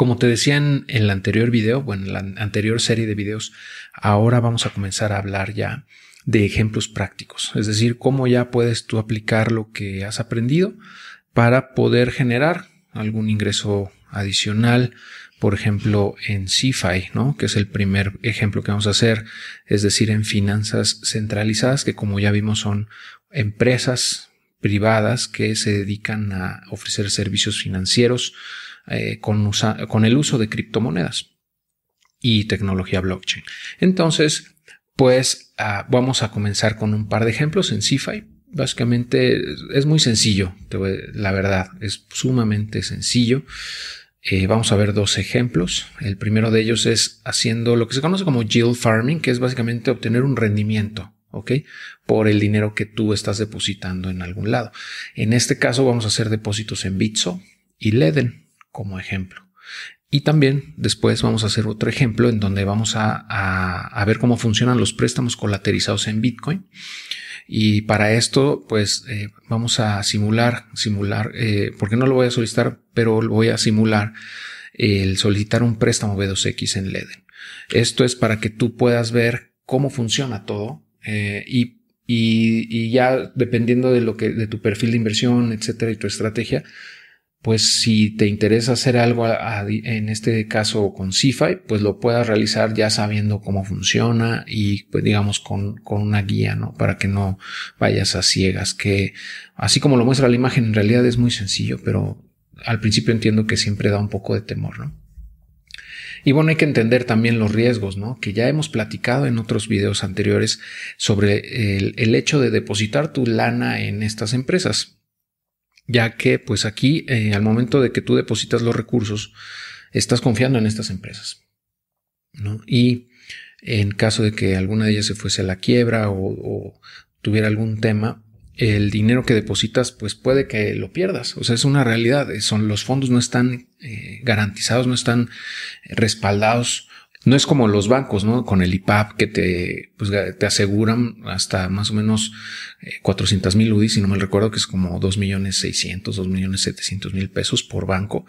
Como te decía en, el anterior video, bueno, en la anterior serie de videos, ahora vamos a comenzar a hablar ya de ejemplos prácticos, es decir, cómo ya puedes tú aplicar lo que has aprendido para poder generar algún ingreso adicional, por ejemplo, en CFI, ¿no? Que es el primer ejemplo que vamos a hacer, es decir, en finanzas centralizadas, que como ya vimos son empresas privadas que se dedican a ofrecer servicios financieros eh, con, el uso de criptomonedas y tecnología blockchain. Entonces, pues ah, vamos a comenzar con un par de ejemplos en CFI. Básicamente es muy sencillo, la verdad, es sumamente sencillo. Eh, vamos a ver dos ejemplos. El primero de ellos es haciendo lo que se conoce como yield farming, que es básicamente obtener un rendimiento, ¿ok? Por el dinero que tú estás depositando en algún lado. En este caso vamos a hacer depósitos en Bitso y Leden como ejemplo. Y también después vamos a hacer otro ejemplo en donde vamos a, ver cómo funcionan los préstamos colaterizados en Bitcoin. Y para esto, pues eh, vamos a simular, simular, eh, porque no lo voy a solicitar, pero lo voy a simular el solicitar un préstamo B2X en Leden. Esto es para que tú puedas ver cómo funciona todo eh, y, y, y, ya dependiendo de lo que, de tu perfil de inversión, etcétera, y tu estrategia, pues si te interesa hacer algo en este caso con CFI, pues lo puedas realizar ya sabiendo cómo funciona y pues digamos con, con, una guía, ¿no? Para que no vayas a ciegas, que así como lo muestra la imagen en realidad es muy sencillo, pero al principio entiendo que siempre da un poco de temor, ¿no? Y bueno, hay que entender también los riesgos, ¿no? Que ya hemos platicado en otros videos anteriores sobre el, el hecho de depositar tu lana en estas empresas ya que pues aquí eh, al momento de que tú depositas los recursos, estás confiando en estas empresas. ¿no? Y en caso de que alguna de ellas se fuese a la quiebra o, tuviera algún tema, el dinero que depositas pues puede que lo pierdas. O sea, es una realidad. Son, los fondos no están eh, garantizados, no están respaldados no es como los bancos, ¿no? Con el IPAP que te, pues, te aseguran hasta más o menos 400 eh, mil UDI, si no me recuerdo, que es como 2 millones 600, 2 millones 700 mil pesos por banco.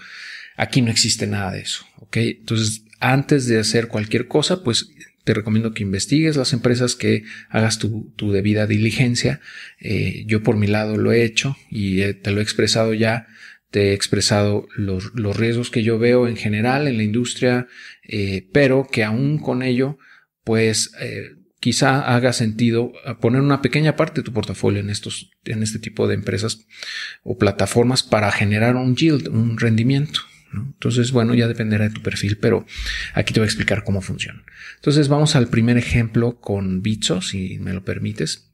Aquí no existe nada de eso, ¿ok? Entonces, antes de hacer cualquier cosa, pues te recomiendo que investigues las empresas, que hagas tu, tu debida diligencia. Eh, yo por mi lado lo he hecho y te lo he expresado ya te he expresado los, los, riesgos que yo veo en general en la industria, eh, pero que aún con ello, pues eh, quizá haga sentido poner una pequeña parte de tu portafolio en estos, en este tipo de empresas o plataformas para generar un yield, un rendimiento. Entonces, bueno, ya dependerá de tu perfil, pero aquí te voy a explicar cómo funciona. Entonces, vamos al primer ejemplo con Bitso, si me lo permites.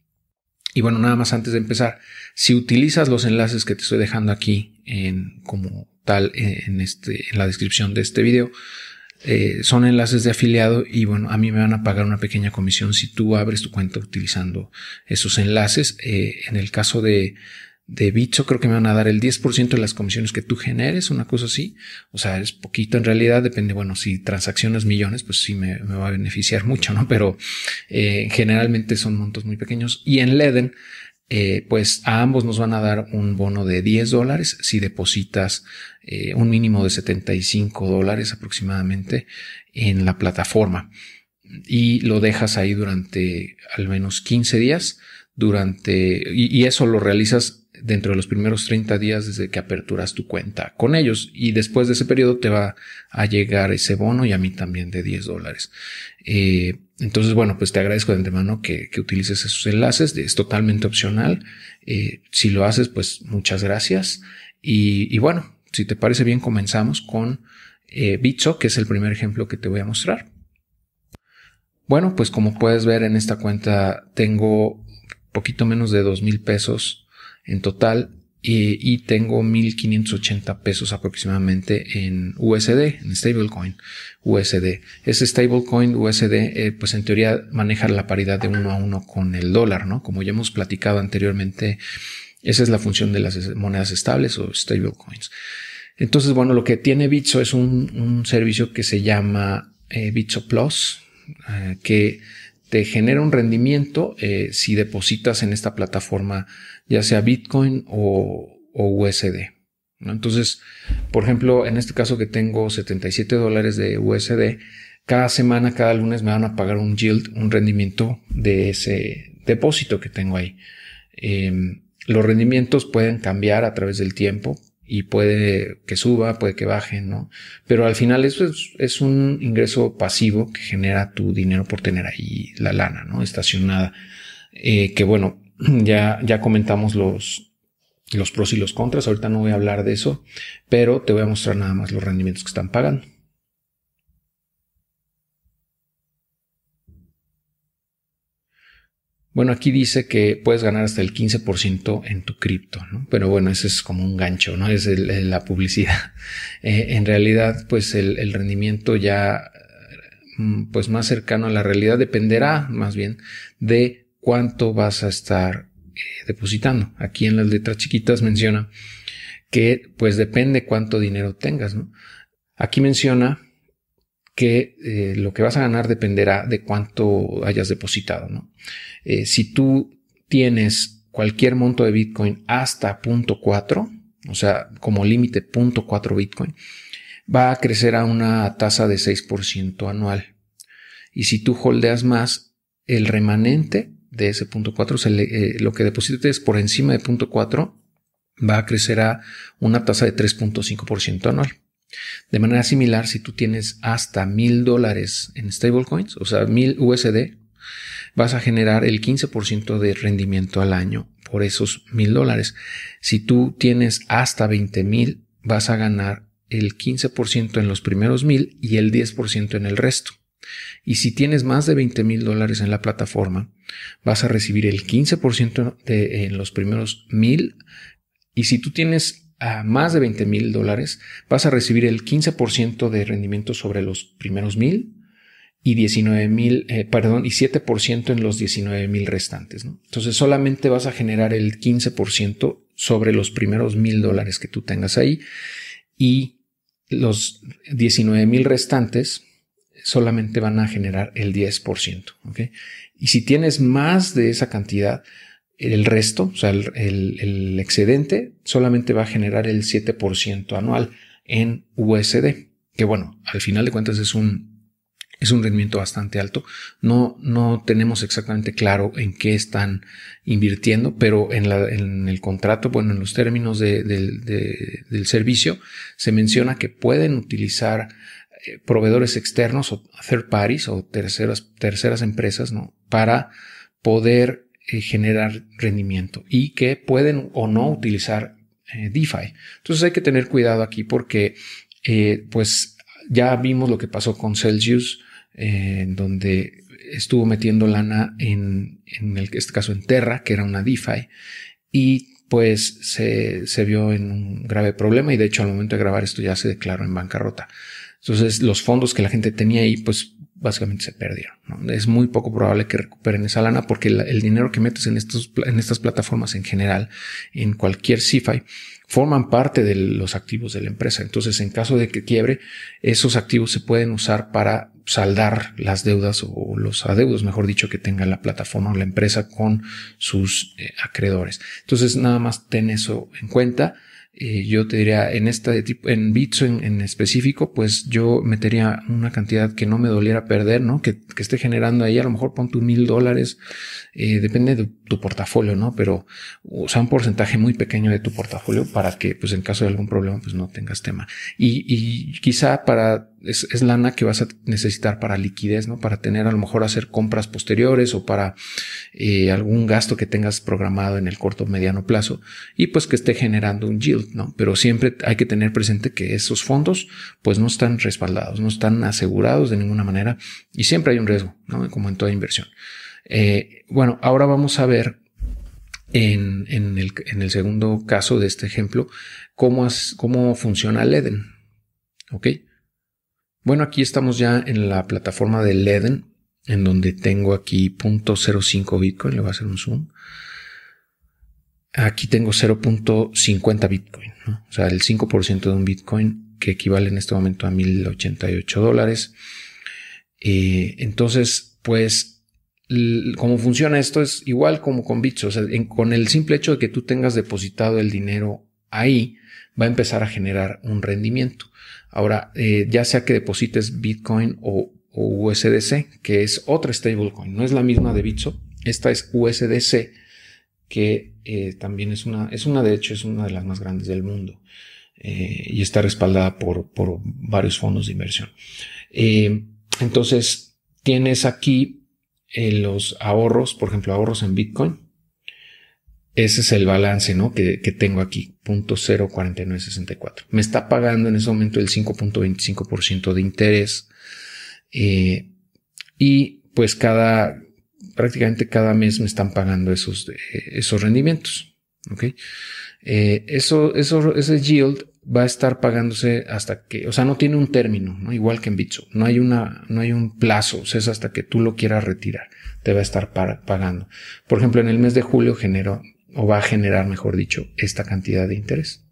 Y bueno, nada más antes de empezar, si utilizas los enlaces que te estoy dejando aquí en como tal en, este, en la descripción de este video, eh, son enlaces de afiliado y bueno, a mí me van a pagar una pequeña comisión si tú abres tu cuenta utilizando esos enlaces. Eh, en el caso de, de Bitso creo que me van a dar el 10% de las comisiones que tú generes, una cosa así. O sea, es poquito en realidad, depende, bueno, si transacciones millones, pues sí me, va a beneficiar mucho, ¿no? Pero eh, generalmente son montos muy pequeños. Y en Leden, eh, pues a ambos nos van a dar un bono de 10 dólares si depositas eh, un mínimo de 75 dólares aproximadamente en la plataforma y lo dejas ahí durante al menos 15 días durante y eso lo realizas dentro de los primeros 30 días desde que aperturas tu cuenta con ellos y después de ese periodo te va a llegar ese bono y a mí también de 10 dólares. Eh, entonces, bueno, pues te agradezco de antemano que, utilices esos enlaces, es totalmente opcional. Eh, si lo haces, pues muchas gracias. Y, y, bueno, si te parece bien, comenzamos con eh, Bitso, que es el primer ejemplo que te voy a mostrar. Bueno, pues como puedes ver en esta cuenta tengo poquito menos de dos mil pesos en total y, tengo 1580 pesos aproximadamente en USD, en stablecoin USD. Ese stablecoin USD, eh, pues en teoría maneja la paridad de uno a uno con el dólar, ¿no? Como ya hemos platicado anteriormente, esa es la función de las monedas estables o stablecoins. Entonces, bueno, lo que tiene Bitso es un, servicio que se llama eh, Bitso Plus, eh, que te genera un rendimiento si depositas en esta plataforma, ya sea Bitcoin o, USD. Entonces, por ejemplo, en este caso que tengo 77 dólares de USD, cada semana, cada lunes me van a pagar un yield, un rendimiento de ese depósito que tengo ahí. Em, los rendimientos pueden cambiar a través del tiempo y puede que suba, puede que baje, ¿no? Pero al final eso es, un ingreso pasivo que genera tu dinero por tener ahí la lana, ¿no? Estacionada. Eh, que bueno, ya, ya comentamos los, los pros y los contras. Ahorita no voy a hablar de eso, pero te voy a mostrar nada más los rendimientos que están pagando. Bueno, aquí dice que puedes ganar hasta el 15% en tu cripto, ¿no? Pero bueno, ese es como un gancho, ¿no? Es la publicidad. Eh, en realidad, pues el, rendimiento ya, mm, pues más cercano a la realidad dependerá más bien de cuánto vas a estar eh, depositando. Aquí en las letras chiquitas menciona que pues depende cuánto dinero tengas. Aquí menciona que eh, lo que vas a ganar dependerá de cuánto hayas depositado. Eh, si tú tienes cualquier monto de Bitcoin hasta 0.4, o sea, como límite 0.4 Bitcoin, va a crecer a una tasa de 6% anual. Y si tú holdeas más, el remanente de ese 0.4, eh, lo que deposites por encima de 0.4, va a crecer a una tasa de 3.5% anual. De manera similar, si tú tienes hasta mil dólares en stablecoins, o sea, mil USD, vas a generar el 15% de rendimiento al año por esos mil dólares. Si tú tienes hasta 20 mil, vas a ganar el 15% en los primeros mil y el 10% en el resto. Y si tienes más de 20 mil dólares en la plataforma, vas a recibir el 15% de, en los primeros mil. Y si tú tienes a más de 20 mil dólares, vas a recibir el 15% de rendimiento sobre los primeros mil y 19 mil, eh, perdón, y 7% en los 19 mil restantes. Entonces solamente vas a generar el 15% sobre los primeros mil dólares que tú tengas ahí y los 19 mil restantes solamente van a generar el 10%. Y si tienes más de esa cantidad, el resto, o sea, el, excedente, solamente va a generar el 7% anual en USD, que bueno, al final de cuentas es un, es un rendimiento bastante alto. No, no tenemos exactamente claro en qué están invirtiendo, pero en, el contrato, bueno, en los términos del servicio, se menciona que pueden utilizar proveedores externos o third parties o terceras, terceras empresas, ¿no? Para poder eh, generar rendimiento y que pueden o no utilizar eh, DeFi. Entonces hay que tener cuidado aquí porque eh, pues ya vimos lo que pasó con Celsius, en donde estuvo metiendo lana en, en el, este caso en Terra, que era una DeFi, y pues se, se vio en un grave problema y de hecho al momento de grabar esto ya se declaró en bancarrota. Entonces los fondos que la gente tenía ahí pues básicamente se perdieron. Es muy poco probable que recuperen esa lana porque el dinero que metes en, estos, en estas plataformas en general, en cualquier CFI, forman parte de los activos de la empresa. Entonces, en caso de que quiebre, esos activos se pueden usar para saldar las deudas o los adeudos, mejor dicho, que tenga la plataforma o la empresa con sus eh, acreedores. Entonces, nada más ten eso en cuenta. Eh, yo te diría en esta de tipo, en bits en, específico, pues yo metería una cantidad que no me doliera perder, ¿no? Que, que esté generando ahí, a lo mejor pon tu mil dólares, eh, depende de tu portafolio, ¿no? Pero, o sea, un porcentaje muy pequeño de tu portafolio para que, pues en caso de algún problema, pues no tengas tema. Y, y quizá para es, lana que vas a necesitar para liquidez, ¿no? Para tener a lo mejor hacer compras posteriores o para eh, algún gasto que tengas programado en el corto o mediano plazo y pues que esté generando un yield, ¿no? Pero siempre hay que tener presente que esos fondos pues no están respaldados, no están asegurados de ninguna manera y siempre hay un riesgo, ¿no? Como en toda inversión. Eh, bueno, ahora vamos a ver en, el, segundo caso de este ejemplo cómo, cómo funciona Leden. ¿Ok? Bueno, aquí estamos ya en la plataforma de Leden, en donde tengo aquí 0.05 Bitcoin, le voy a hacer un zoom. Aquí tengo 0.50 Bitcoin, o sea, el 5% de un Bitcoin que equivale en este momento a 1088 dólares. Eh, entonces, pues, cómo funciona esto es igual como con Bits, o sea, con el simple hecho de que tú tengas depositado el dinero ahí va a empezar a generar un rendimiento. Ahora, eh, ya sea que deposites Bitcoin o, USDC, que es otra stablecoin, no es la misma de Bitso, esta es USDC, que eh, también es una, es una, de hecho, es una de las más grandes del mundo eh, y está respaldada por, por, varios fondos de inversión. entonces, tienes aquí los ahorros, por ejemplo, ahorros en Bitcoin, ese es el balance ¿no? que, tengo aquí, 0.04964. Me está pagando en ese momento el 5.25% de interés. Eh, y pues cada, prácticamente cada mes me están pagando esos, esos rendimientos. ¿okay? Eh, eso, eso, ese yield va a estar pagándose hasta que, o sea, no tiene un término, ¿no? igual que en Bitso. No hay una, no hay un plazo, o sea, es hasta que tú lo quieras retirar, te va a estar pagando. Por ejemplo, en el mes de julio generó o va a generar, mejor dicho, esta cantidad de interés.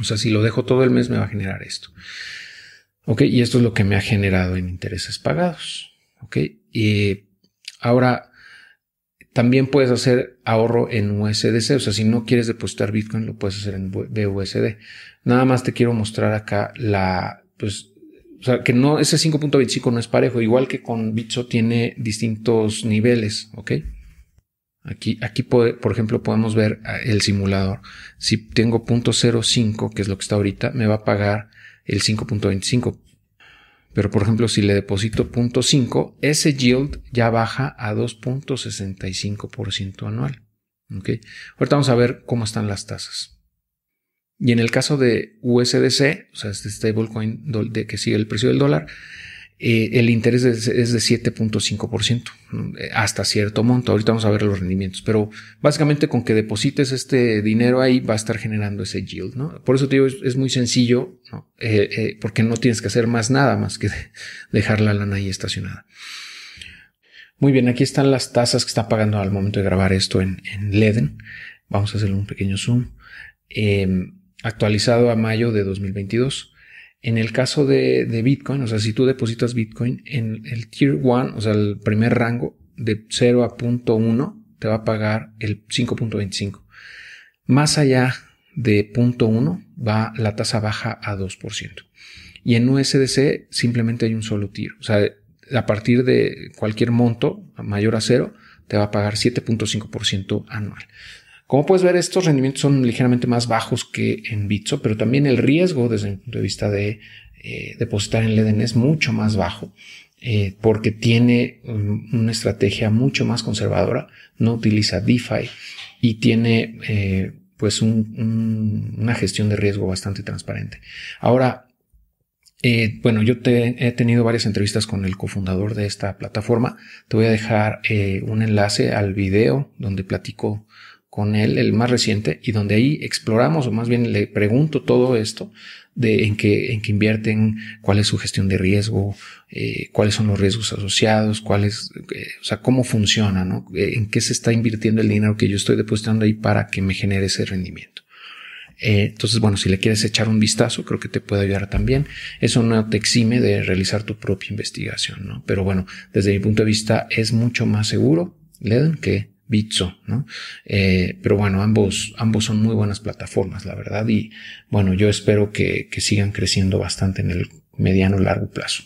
O sea, si lo dejo todo el mes, me va a generar esto. Ok, y esto es lo que me ha generado en intereses pagados. Ok, y ahora también puedes hacer ahorro en USDC. O sea, si no quieres depositar Bitcoin, lo puedes hacer en BUSD. Nada más te quiero mostrar acá la, pues, o sea, que no, ese 5.25 no es parejo, igual que con Bitso tiene distintos niveles, ¿ok? Aquí, aquí por ejemplo, podemos ver ah, el simulador. Si tengo 0.05, que es lo que está ahorita, me va a pagar el 5.25. Pero, por ejemplo, si le deposito 0.5, ese yield ya baja a 2.65% anual. ¿Okay? Ahorita vamos a ver cómo están las tasas. Y en el caso de USDC, o sea, este stablecoin de que sigue el precio del dólar, eh, el interés es, de 7.5% eh, hasta cierto monto. Ahorita vamos a ver los rendimientos, pero básicamente con que deposites este dinero ahí va a estar generando ese yield. ¿no? Por eso te digo, es, muy sencillo, eh, porque no tienes que hacer más nada más que dejar la lana ahí estacionada. Muy bien, aquí están las tasas que está pagando al momento de grabar esto en, en Leden. Vamos a hacer un pequeño zoom. actualizado a mayo de 2022. En el caso de, Bitcoin, o sea, si tú depositas Bitcoin en el Tier 1, o sea, el primer rango de 0 a 0.1, te va a pagar el 5.25. Más allá de 0.1 va la tasa baja a 2%. Y en USDC simplemente hay un solo tier. O sea, a partir de cualquier monto mayor a cero, te va a pagar 7.5% anual. Como puedes ver, estos rendimientos son ligeramente más bajos que en Bitso, pero también el riesgo desde el punto de vista de eh, depositar en Leden es mucho más bajo. Eh, porque tiene una estrategia mucho más conservadora, no utiliza DeFi y tiene eh, pues una gestión de riesgo bastante transparente. Ahora, bueno, yo he tenido varias entrevistas con el cofundador de esta plataforma. Te voy a dejar un enlace al video donde platico con él, el más reciente, y donde ahí exploramos, o más bien le pregunto todo esto de en qué, en qué invierten, cuál es su gestión de riesgo, eh, cuáles son los riesgos asociados, cuál es, eh, o sea, cómo funciona, ¿no? Eh, en qué se está invirtiendo el dinero que yo estoy depositando ahí para que me genere ese rendimiento. entonces, bueno, si le quieres echar un vistazo, creo que te puede ayudar también. Eso no te exime de realizar tu propia investigación, ¿no? Pero bueno, desde mi punto de vista es mucho más seguro, Leden, que Bitso, ¿no? Eh, pero bueno, ambos, ambos son muy buenas plataformas, la verdad, y bueno, yo espero que, que sigan creciendo bastante en el mediano largo plazo.